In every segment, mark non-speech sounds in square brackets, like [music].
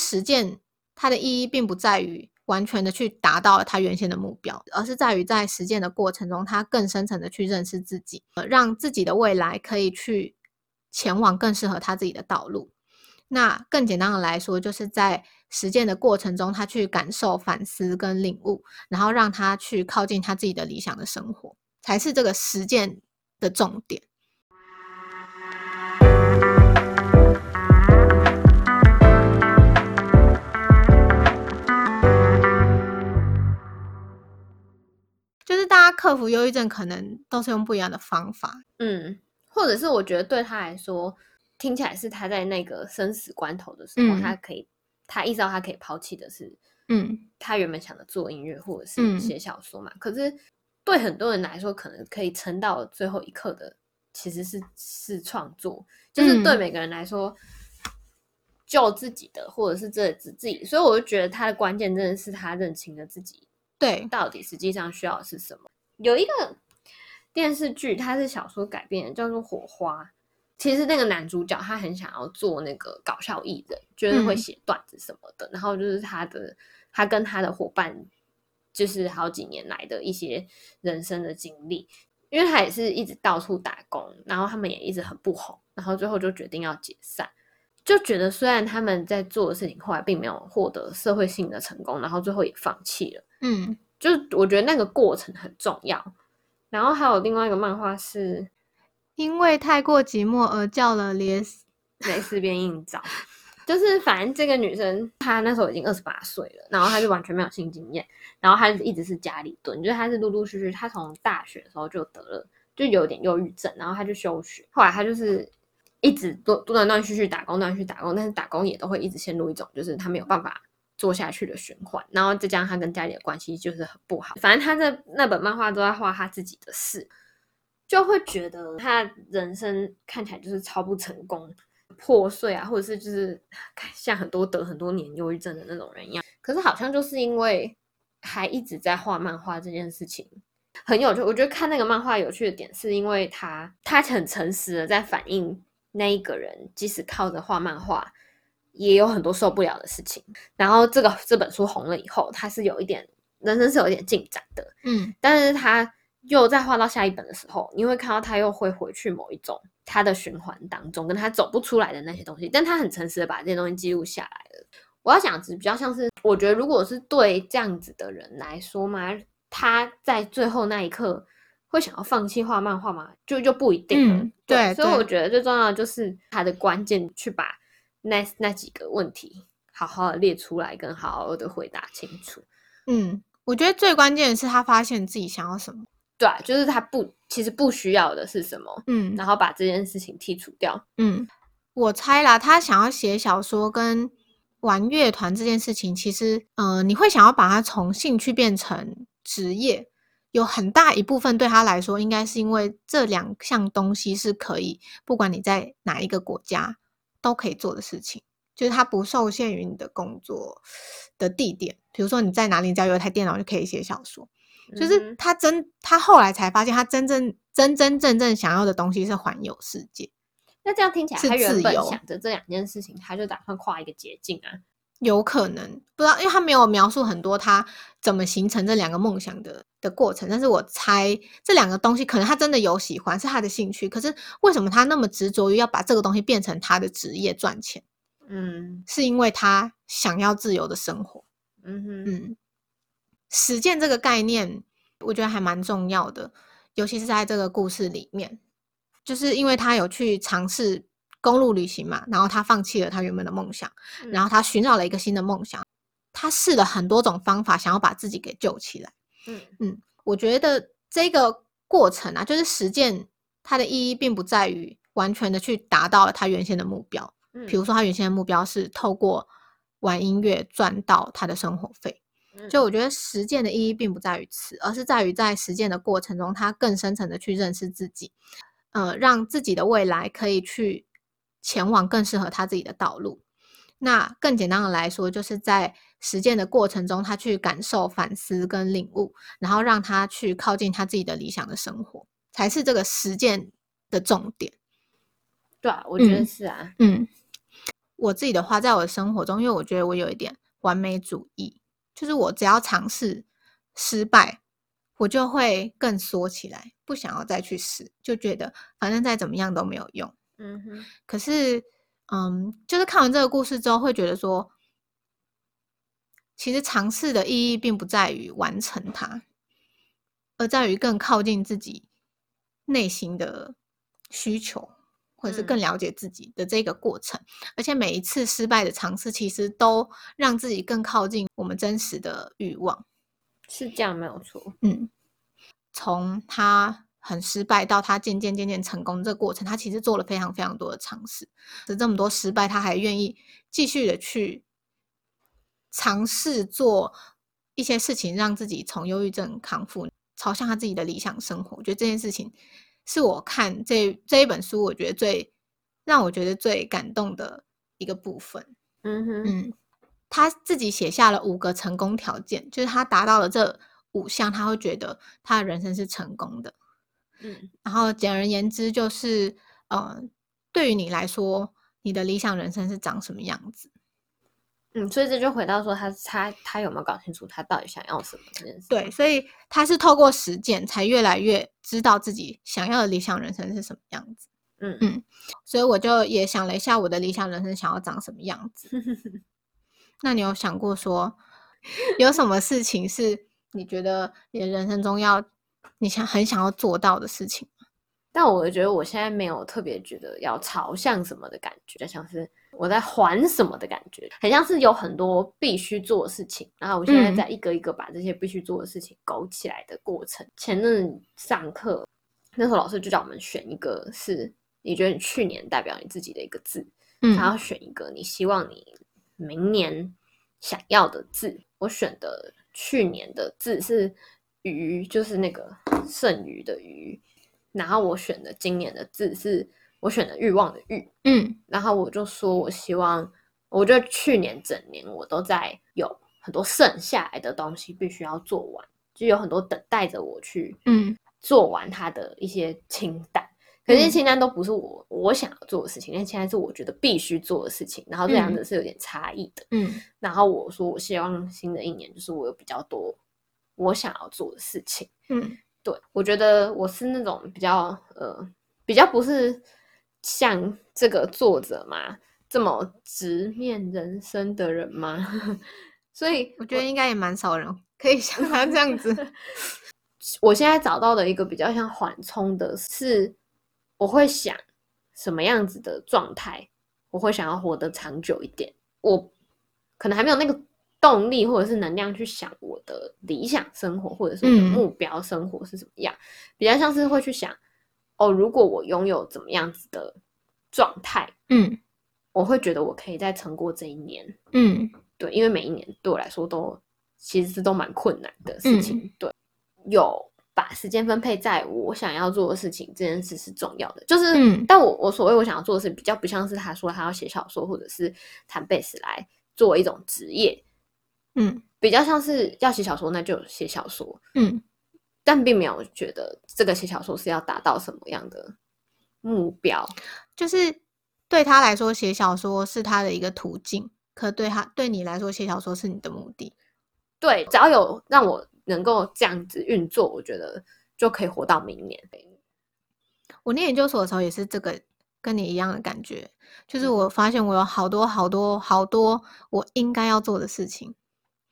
实践它的意义并不在于完全的去达到他原先的目标，而是在于在实践的过程中，他更深层的去认识自己，呃，让自己的未来可以去前往更适合他自己的道路。那更简单的来说，就是在实践的过程中，他去感受、反思跟领悟，然后让他去靠近他自己的理想的生活，才是这个实践的重点。大家克服忧郁症，可能都是用不一样的方法。嗯，或者是我觉得对他来说。听起来是他在那个生死关头的时候，他可以，他意识到他可以抛弃的是，嗯，他原本想的做音乐或者是写小说嘛。可是对很多人来说，可能可以撑到最后一刻的，其实是是创作。就是对每个人来说，救自己的或者是这自自己，所以我就觉得他的关键真的是他认清了自己，对，到底实际上需要的是什么。有一个电视剧，它是小说改编的，叫做《火花》。其实那个男主角他很想要做那个搞笑艺人，就是会写段子什么的。然后就是他的，他跟他的伙伴，就是好几年来的一些人生的经历。因为他也是一直到处打工，然后他们也一直很不红，然后最后就决定要解散。就觉得虽然他们在做的事情后来并没有获得社会性的成功，然后最后也放弃了。嗯，就是我觉得那个过程很重要。然后还有另外一个漫画是。因为太过寂寞而叫了蕾丝蕾丝边硬照，就是反正这个女生她那时候已经二十八岁了，然后她就完全没有性经验，然后她一直是家里蹲，就是她是陆陆续续，她从大学的时候就得了，就有点忧郁症，然后她就休学，后来她就是一直断断断续续打工，断续打工，但是打工也都会一直陷入一种就是她没有办法做下去的循环，然后再加上他跟家里的关系就是很不好，反正他在那本漫画都在画他自己的事。就会觉得他人生看起来就是超不成功、破碎啊，或者是就是像很多得很多年忧郁症的那种人一样。可是好像就是因为还一直在画漫画这件事情很有趣。我觉得看那个漫画有趣的点，是因为他他很诚实的在反映那一个人，即使靠着画漫画，也有很多受不了的事情。然后这个这本书红了以后，他是有一点人生是有一点进展的，嗯，但是他。又再画到下一本的时候，你会看到他又会回去某一种他的循环当中，跟他走不出来的那些东西。但他很诚实的把这些东西记录下来了。我要讲是比较像是，我觉得如果是对这样子的人来说嘛，他在最后那一刻会想要放弃画漫画吗？就就不一定了。对，所以我觉得最重要的就是他的关键，去把那那几个问题好好的列出来，跟好好的回答清楚。嗯，我觉得最关键的是他发现自己想要什么。对，就是他不，其实不需要的是什么，嗯，然后把这件事情剔除掉，嗯，我猜啦，他想要写小说跟玩乐团这件事情，其实，呃，你会想要把它从兴趣变成职业，有很大一部分对他来说，应该是因为这两项东西是可以，不管你在哪一个国家都可以做的事情，就是它不受限于你的工作的地点，比如说你在哪里，只要有一台电脑就可以写小说。就是他真，他后来才发现，他真正真真正正想要的东西是环游世界。那这样听起来，他原本想着这两件事情，他就打算跨一个捷径啊？有可能不知道，因为他没有描述很多他怎么形成这两个梦想的的过程。但是我猜这两个东西，可能他真的有喜欢，是他的兴趣。可是为什么他那么执着于要把这个东西变成他的职业赚钱？嗯，是因为他想要自由的生活。嗯哼，嗯。实践这个概念，我觉得还蛮重要的，尤其是在这个故事里面，就是因为他有去尝试公路旅行嘛，然后他放弃了他原本的梦想，然后他寻找了一个新的梦想，他试了很多种方法，想要把自己给救起来。嗯嗯，我觉得这个过程啊，就是实践它的意义，并不在于完全的去达到他原先的目标。嗯，比如说他原先的目标是透过玩音乐赚到他的生活费。就我觉得实践的意义并不在于此，而是在于在实践的过程中，他更深层的去认识自己，呃，让自己的未来可以去前往更适合他自己的道路。那更简单的来说，就是在实践的过程中，他去感受、反思跟领悟，然后让他去靠近他自己的理想的生活，才是这个实践的重点。对啊，我觉得是啊，嗯。我自己的话，在我的生活中，因为我觉得我有一点完美主义，就是我只要尝试失败，我就会更缩起来，不想要再去试，就觉得反正再怎么样都没有用。嗯哼，可是，嗯，就是看完这个故事之后，会觉得说，其实尝试的意义并不在于完成它，而在于更靠近自己内心的需求，或者是更嗯了解自己的这个过程。而且每一次失败的尝试，其实都让自己更靠近我们真实的欲望。是这样没有错。嗯，从他很失败到他渐渐渐渐成功这个过程，他其实做了非常非常多的尝试。是这么多失败，他还愿意继续的去尝试做一些事情，让自己从忧郁症康复，朝向他自己的理想生活。我觉得这件事情是我看这这一本书，我觉得最让我觉得最感动的一个部分。嗯哼，嗯，他自己写下了五个成功条件，就是他达到了这五项，他会觉得他的人生是成功的。嗯然后简而言之，就是呃，对于你来说，你的理想人生是长什么样子？嗯，所以这就回到说他他他有没有搞清楚他到底想要什么这件事？对，，所以他是透过实践，才越来越知道自己想要的理想人生是什么样子。嗯嗯所以我就也想了一下，我的理想人生想要长什么样子。[laughs] 那你有想过说，有什么事情是你觉得你的人生中要你想很想要做到的事情吗？但我觉得我现在没有特别觉得要朝向什么的感觉，就像是我在还什么的感觉，很像是有很多必须做的事情，然后我现在嗯在一个一个把这些必须做的事情勾起来的过程。前阵上课，那时候老师就叫我们选一个是你觉得你去年代表你自己的一个字，嗯还要选一个你希望你明年想要的字。我选的去年的字是鱼，就是那个剩余的余。然后我选的今年的字是我选的欲望的欲。嗯然后我就说我希望，我觉得去年整年我都在有很多剩下来的东西必须要做完，就有很多等待着我去嗯做完它的一些清单。可是清单都不是我我想要做的事情，那清单是我觉得必须做的事情，然后这两嗯者是有点差异的。嗯然后我说我希望新的一年就是我有比较多我想要做的事情。嗯对我觉得我是那种比较呃比较不是像这个作者嘛这么直面人生的人吗？[laughs] 所以我觉得应该也蛮少人 [laughs] 可以像他这样子。[laughs] 我现在找到的一个比较像缓冲的是，我会想什么样子的状态，我会想要活得长久一点。我可能还没有那个动力或者是能量去想我的理想生活，或者是我的嗯目标生活是怎么样，比较像是会去想，哦，如果我拥有怎么样子的状态，嗯我会觉得我可以再撑过这一年。嗯对，因为每一年对我来说都其实是都蛮困难的事情。对，有把时间分配在我想要做的事情，这件事是重要的。就是，嗯但我我所谓我想要做的事，比较不像是他说他要写小说或者是弹贝斯来做一种职业，嗯比较像是要写小说，那就写小说，嗯但并没有觉得这个写小说是要达到什么样的目标。就是对他来说，写小说是他的一个途径，可对他对你来说，写小说是你的目的。对，只要有让我能够这样子运作，我觉得就可以活到明年。我念研究所的时候也是这个跟你一样的感觉，就是嗯我发现我有好多好多好多我应该要做的事情，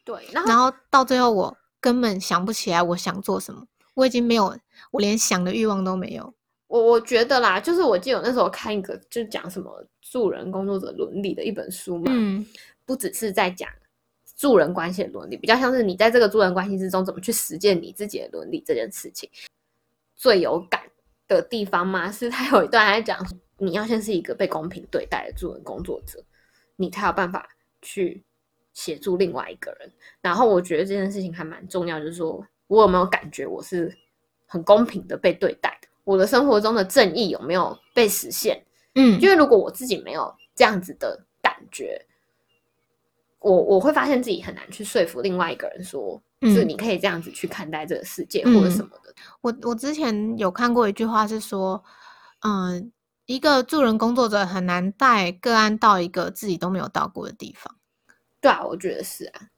对，然后然后到最后我根本想不起来我想做什么，我已经没有，我连想的欲望都没有。我我觉得啦，就是我记得我那时候看一个，就讲什么助人工作者伦理的一本书嘛，嗯不只是在讲助人关系的伦理，比较像是你在这个助人关系之中怎么去实践你自己的伦理这件事情。最有感的地方嘛，[laughs] 是他有一段在讲，你要先是一个被公平对待的助人工作者，你才有办法去协助另外一个人。然后我觉得这件事情还蛮重要，就是说我有没有感觉我是很公平的被对待的，我的生活中的正义有没有被实现？嗯因为如果我自己没有这样子的感觉，我我会发现自己很难去说服另外一个人说，是嗯你可以这样子去看待这个世界、嗯或者什么的。我我之前有看过一句话是说，嗯、一个助人工作者很难带个案到一个自己都没有到过的地方。对啊，我觉得是啊，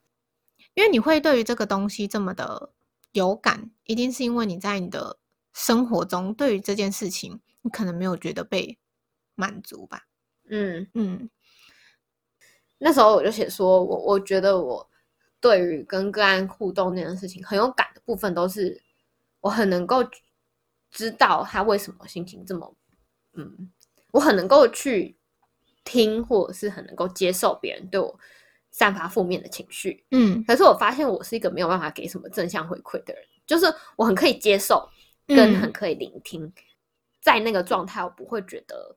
因为你会对于这个东西这么的有感，一定是因为你在你的生活中对于这件事情，你可能没有觉得被满足吧。嗯，嗯。那时候我就写说，我我觉得我对于跟个案互动这件事情很有感的部分，都是我很能够知道他为什么心情这么，嗯，我很能够去听，或者是很能够接受别人对我散发负面的情绪。嗯可是我发现我是一个没有办法给什么正向回馈的人，就是我很可以接受，跟嗯很可以聆听，在那个状态，我不会觉得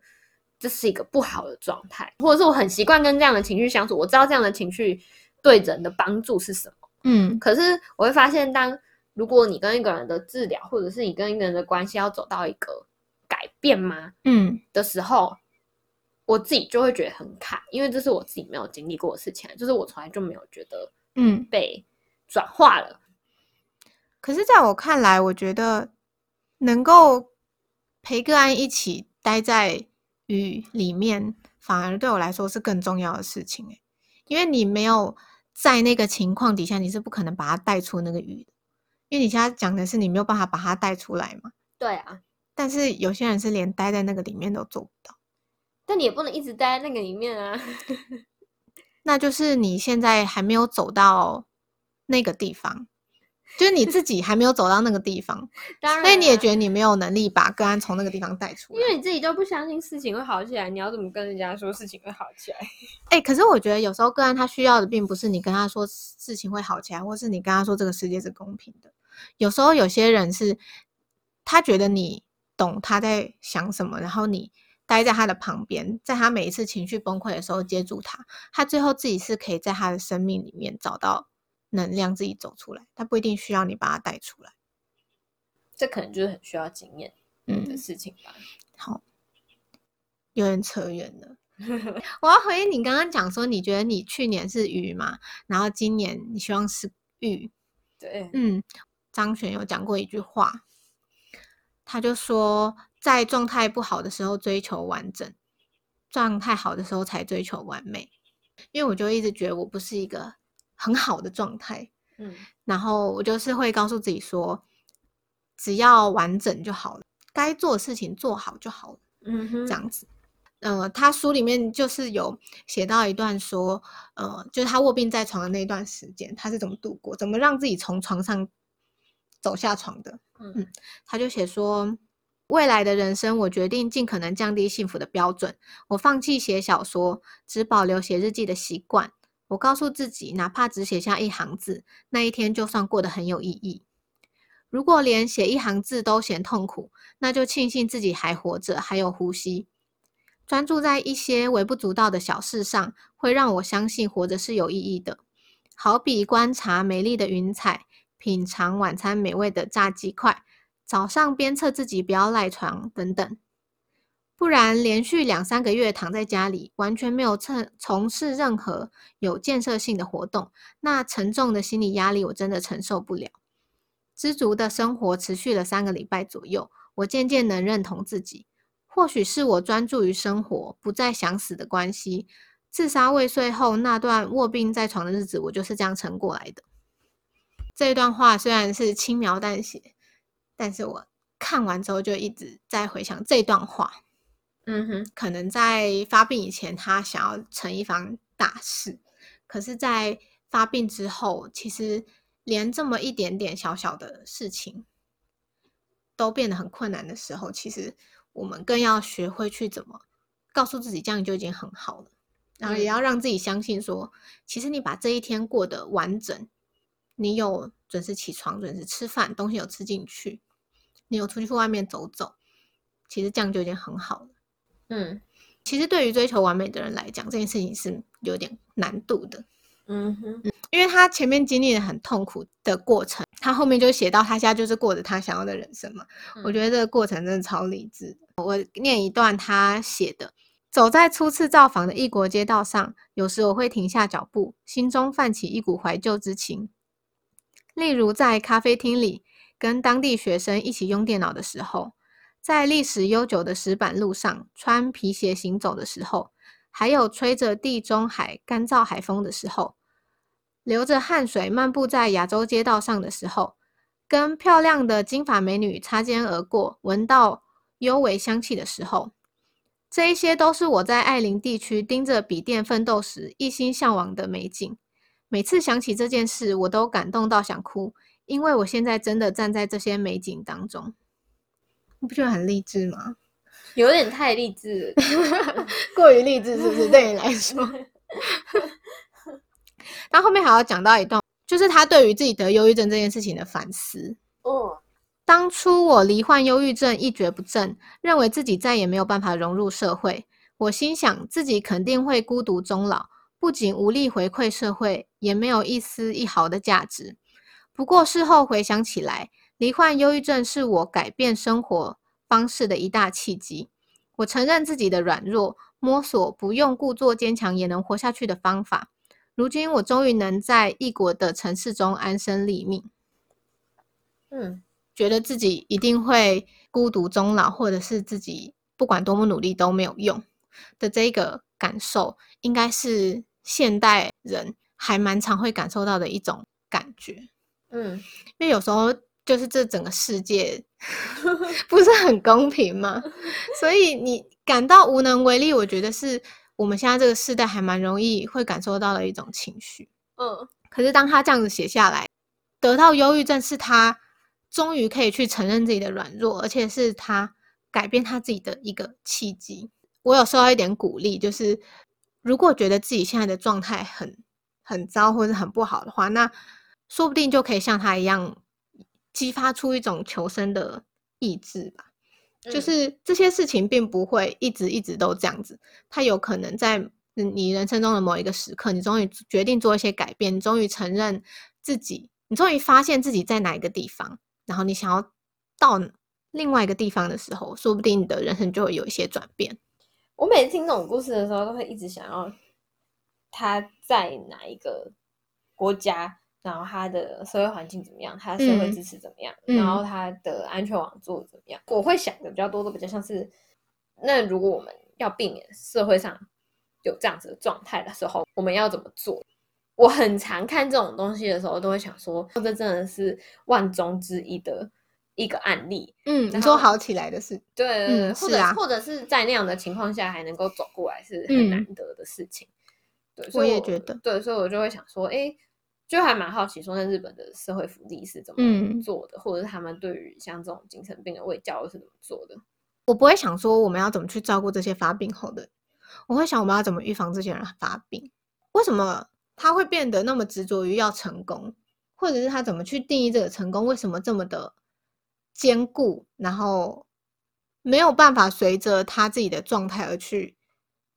这是一个不好的状态，或者是我很习惯跟这样的情绪相处，我知道这样的情绪对人的帮助是什么。嗯可是我会发现，当如果你跟一个人的治疗，或者是你跟一个人的关系要走到一个改变吗嗯的时候，我自己就会觉得很卡，因为这是我自己没有经历过的事情，就是我从来就没有觉得嗯。被转化了。可是，在我看来，我觉得能够陪个案一起待在雨里面，反而对我来说是更重要的事情诶，因为你没有在那个情况底下，你是不可能把它带出那个雨的。因为你现在讲的是你没有办法把它带出来嘛，对啊，但是有些人是连待在那个里面都做不到，但你也不能一直待在那个里面啊。[laughs] 那就是你现在还没有走到那个地方，就是你自己还没有走到那个地方，[laughs] 当然、所以你也觉得你没有能力把个案从那个地方带出来。因为你自己都不相信事情会好起来，你要怎么跟人家说事情会好起来？[laughs] 哎、可是我觉得有时候个案他需要的并不是你跟他说事情会好起来，或是你跟他说这个世界是公平的。有时候有些人是他觉得你懂他在想什么，然后你待在他的旁边，在他每一次情绪崩溃的时候接住他，他最后自己是可以在他的生命里面找到能量，自己走出来。他不一定需要你把他带出来。这可能就是很需要经验的嗯，事情吧。好，有点扯远了。[laughs] 我要回应你刚刚讲说，你觉得你去年是鱼嘛，然后今年你希望是玉。对，嗯，张璇有讲过一句话，他就说，在状态不好的时候追求完整，状态好的时候才追求完美。因为我就一直觉得我不是一个很好的状态，嗯然后我就是会告诉自己说，只要完整就好了，该做的事情做好就好了。嗯哼，这样子。呃，他书里面就是有写到一段说，呃，就是他卧病在床的那段时间，他是怎么度过，怎么让自己从床上走下床的。嗯他就写说，未来的人生，我决定尽可能降低幸福的标准，我放弃写小说，只保留写日记的习惯。我告诉自己，哪怕只写下一行字，那一天就算过得很有意义。如果连写一行字都嫌痛苦，那就庆幸自己还活着，还有呼吸。专注在一些微不足道的小事上，会让我相信活着是有意义的。好比观察美丽的云彩，品尝晚餐美味的炸鸡块，早上鞭策自己不要赖床等等。不然，连续两三个月躺在家里，完全没有从从事任何有建设性的活动，那沉重的心理压力我真的承受不了。知足的生活持续了三个礼拜左右，我渐渐能认同自己。或许是我专注于生活，不再想死的关系。自杀未遂后那段卧病在床的日子，我就是这样撑过来的。这段话虽然是轻描淡写，但是我看完之后就一直在回想这段话。嗯哼，可能在发病以前，他想要成一番大事，可是，在发病之后，其实连这么一点点小小的事情都变得很困难的时候，其实我们更要学会去怎么告诉自己，这样就已经很好了。然后也嗯要让自己相信说，其实你把这一天过得完整，你有准时起床、准时吃饭，东西有吃进去，你有出去外面走走，其实这样就已经很好了。嗯其实对于追求完美的人来讲，这件事情是有点难度的，嗯哼，因为他前面经历了很痛苦的过程，他后面就写到他现在就是过着他想要的人生嘛。我嗯觉得这个过程真的超理智。我念一段他写的：走在初次造访的异国街道上，有时我会停下脚步，心中泛起一股怀旧之情。例如在咖啡厅里跟当地学生一起用电脑的时候，在历史悠久的石板路上穿皮鞋行走的时候，还有吹着地中海干燥海风的时候，流着汗水漫步在亚洲街道上的时候，跟漂亮的金发美女擦肩而过，闻到幽微香气的时候，这一些都是我在艾琳地区盯着笔电奋斗时一心向往的美景。每次想起这件事，我都感动到想哭，因为我现在真的站在这些美景当中。你不觉得很励志吗？有点太励志，[laughs] 过于励志是不是？对你来说，[laughs] 他后面还要讲到一段，就是他对于自己得忧郁症这件事情的反思。哦，当初我罹患忧郁症一蹶不振，认为自己再也没有办法融入社会。我心想自己肯定会孤独终老，不仅无力回馈社会，也没有一丝一毫的价值。不过事后回想起来，罹患忧郁症是我改变生活。方式的一大契机。我承认自己的软弱，摸索不用故作坚强也能活下去的方法。如今我终于能在异国的城市中安身立命。嗯，觉得自己一定会孤独终老，或者是自己不管多么努力都没有用的这个感受，应该是现代人还蛮常会感受到的一种感觉。嗯，因为有时候。就是这整个世界 [laughs] 不是很公平嘛？所以你感到无能为力，我觉得是我们现在这个时代还蛮容易会感受到的一种情绪。嗯，可是当他这样子写下来，得到忧郁症是他终于可以去承认自己的软弱，而且是他改变他自己的一个契机。我有受到一点鼓励，就是如果觉得自己现在的状态很很糟或者很不好的话，那说不定就可以像他一样。激发出一种求生的意志吧，就是这些事情并不会一直一直都这样子，他有可能在你人生中的某一个时刻，你终于决定做一些改变，你终于承认自己，你终于发现自己在哪一个地方，然后你想要到另外一个地方的时候，说不定你的人生就会有一些转变。我每次听这种故事的时候，都会一直想要他在哪一个国家。然后他的社会环境怎么样？他的社会支持怎么样？然后他的安全网做的怎么样？我会想的比较多，都比较像是，那如果我们要避免社会上有这样子的状态的时候，我们要怎么做？我很常看这种东西的时候，都会想说，这真的是万中之一的一个案例。嗯，你说好起来的事，对，嗯，或者或者是在那样的情况下还能够走过来，是很难得的事情。对，我也觉得，对，所以我就会想说，哎。就还蛮好奇，说那日本的社会福利是怎么做的，或者是他们对于像这种精神病的卫教是怎么做的？我不会想说我们要怎么去照顾这些发病后的，我会想我们要怎么预防这些人发病。为什么他会变得那么执着于要成功，或者是他怎么去定义这个成功？为什么这么的坚固，然后没有办法随着他自己的状态而去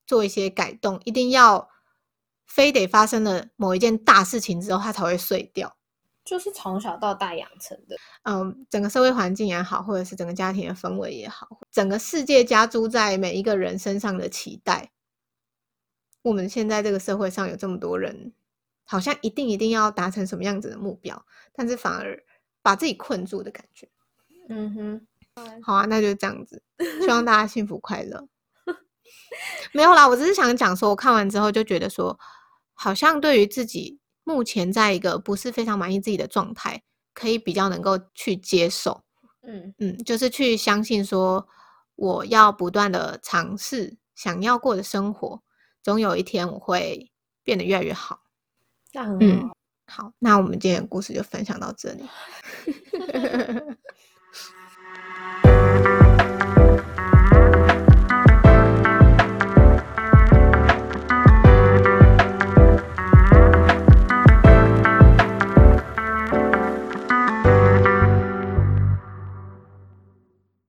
做一些改动？一定要。非得发生了某一件大事情之后，他才会碎掉，就是从小到大养成的。嗯，整个社会环境也好，或者是整个家庭的氛围也好，整个世界加诸在每一个人身上的期待。我们现在这个社会上有这么多人，好像一定一定要达成什么样子的目标，但是反而把自己困住的感觉。嗯哼，好啊，那就这样子，[laughs] 希望大家幸福快乐。[laughs] 没有啦，我只是想讲说，我看完之后就觉得说。好像对于自己目前在一个不是非常满意自己的状态，可以比较能够去接受，嗯嗯，就是去相信说，我要不断的尝试想要过的生活，总有一天我会变得越来越好。那很好，好，那我们今天的故事就分享到这里。[laughs]